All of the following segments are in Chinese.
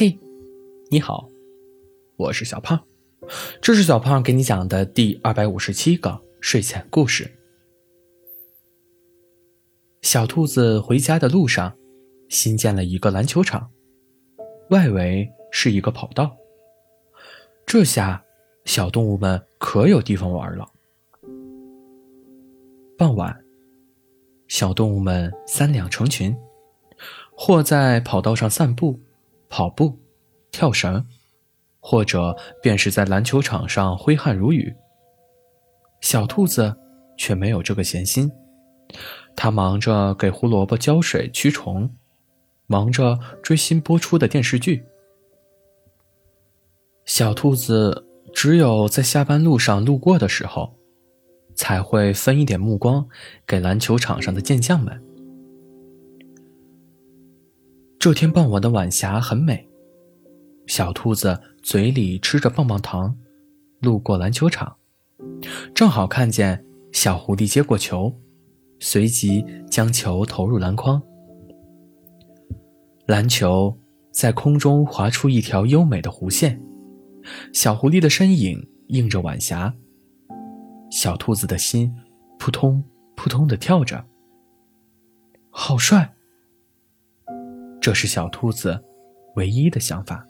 嘿，你好，我是小胖，这是小胖给你讲的第二百五十七个睡前故事。小兔子回家的路上，新建了一个篮球场，外围是一个跑道。这下，小动物们可有地方玩了。傍晚，小动物们三两成群，或在跑道上散步。跑步、跳绳，或者便是在篮球场上挥汗如雨。小兔子却没有这个闲心，它忙着给胡萝卜浇水驱虫，忙着追新播出的电视剧。小兔子只有在下班路上路过的时候，才会分一点目光给篮球场上的健将们。这天傍晚的晚霞很美，小兔子嘴里吃着棒棒糖，路过篮球场，正好看见小狐狸接过球，随即将球投入篮筐。篮球在空中划出一条优美的弧线，小狐狸的身影映着晚霞，小兔子的心扑通扑通的跳着，好帅！这是小兔子唯一的想法。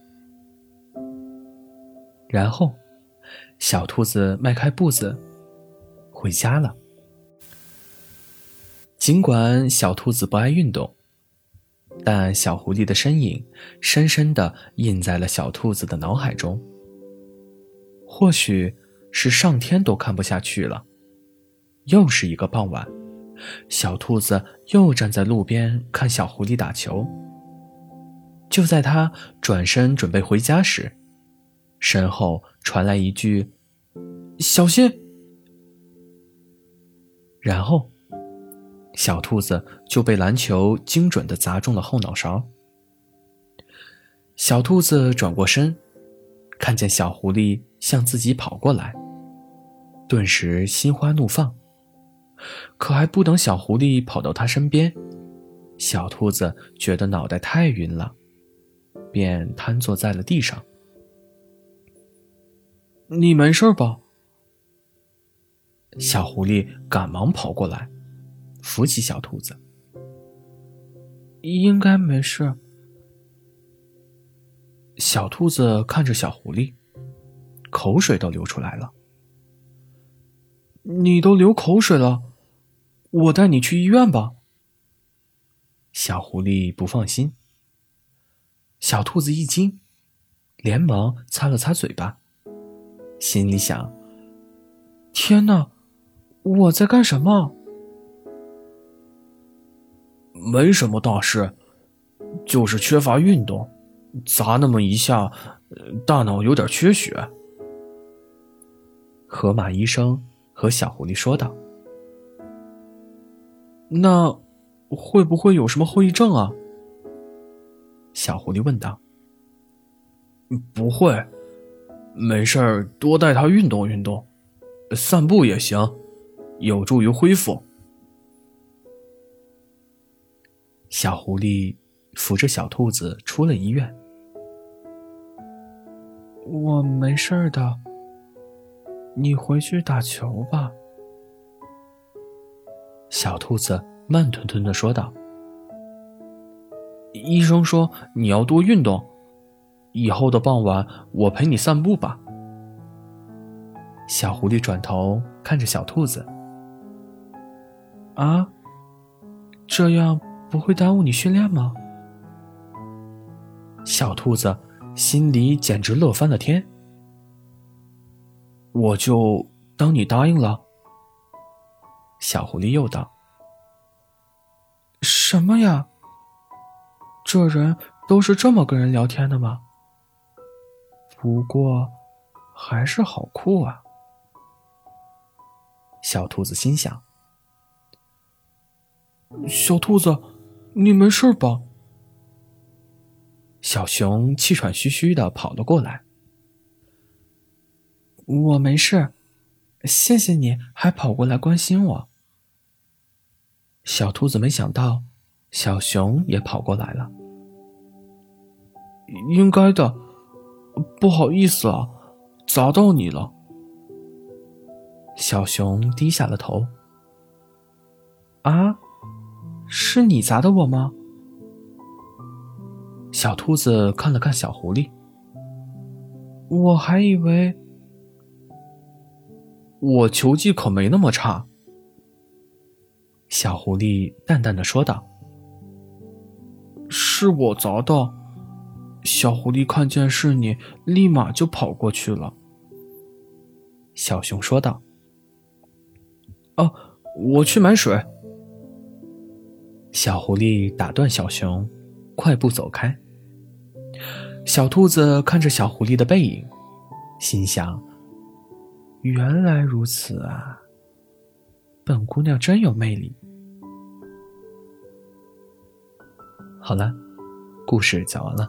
然后，小兔子迈开步子回家了。尽管小兔子不爱运动，但小狐狸的身影深深的印在了小兔子的脑海中。或许是上天都看不下去了。又是一个傍晚，小兔子又站在路边看小狐狸打球。就在他转身准备回家时，身后传来一句：“小心！”然后，小兔子就被篮球精准的砸中了后脑勺。小兔子转过身，看见小狐狸向自己跑过来，顿时心花怒放。可还不等小狐狸跑到他身边，小兔子觉得脑袋太晕了。便瘫坐在了地上。你没事吧？小狐狸赶忙跑过来，扶起小兔子。应该没事。小兔子看着小狐狸，口水都流出来了。你都流口水了，我带你去医院吧。小狐狸不放心。小兔子一惊，连忙擦了擦嘴巴，心里想：“天哪，我在干什么？”没什么大事，就是缺乏运动，砸那么一下，大脑有点缺血。河马医生和小狐狸说道：“那会不会有什么后遗症啊？”小狐狸问道：“不会，没事儿，多带它运动运动，散步也行，有助于恢复。”小狐狸扶着小兔子出了医院。我没事的，你回去打球吧。”小兔子慢吞吞的说道。医生说你要多运动，以后的傍晚我陪你散步吧。小狐狸转头看着小兔子，啊，这样不会耽误你训练吗？小兔子心里简直乐翻了天。我就当你答应了。小狐狸又道：“什么呀？”这人都是这么跟人聊天的吗？不过，还是好酷啊！小兔子心想。小兔子，你没事吧？小熊气喘吁吁的跑了过来。我没事，谢谢你还跑过来关心我。小兔子没想到，小熊也跑过来了。应该的，不好意思啊，砸到你了。小熊低下了头。啊，是你砸的我吗？小兔子看了看小狐狸，我还以为我球技可没那么差。小狐狸淡淡的说道：“是我砸的。”小狐狸看见是你，立马就跑过去了。小熊说道：“哦，我去买水。”小狐狸打断小熊，快步走开。小兔子看着小狐狸的背影，心想：“原来如此啊，本姑娘真有魅力。”好了，故事讲完了。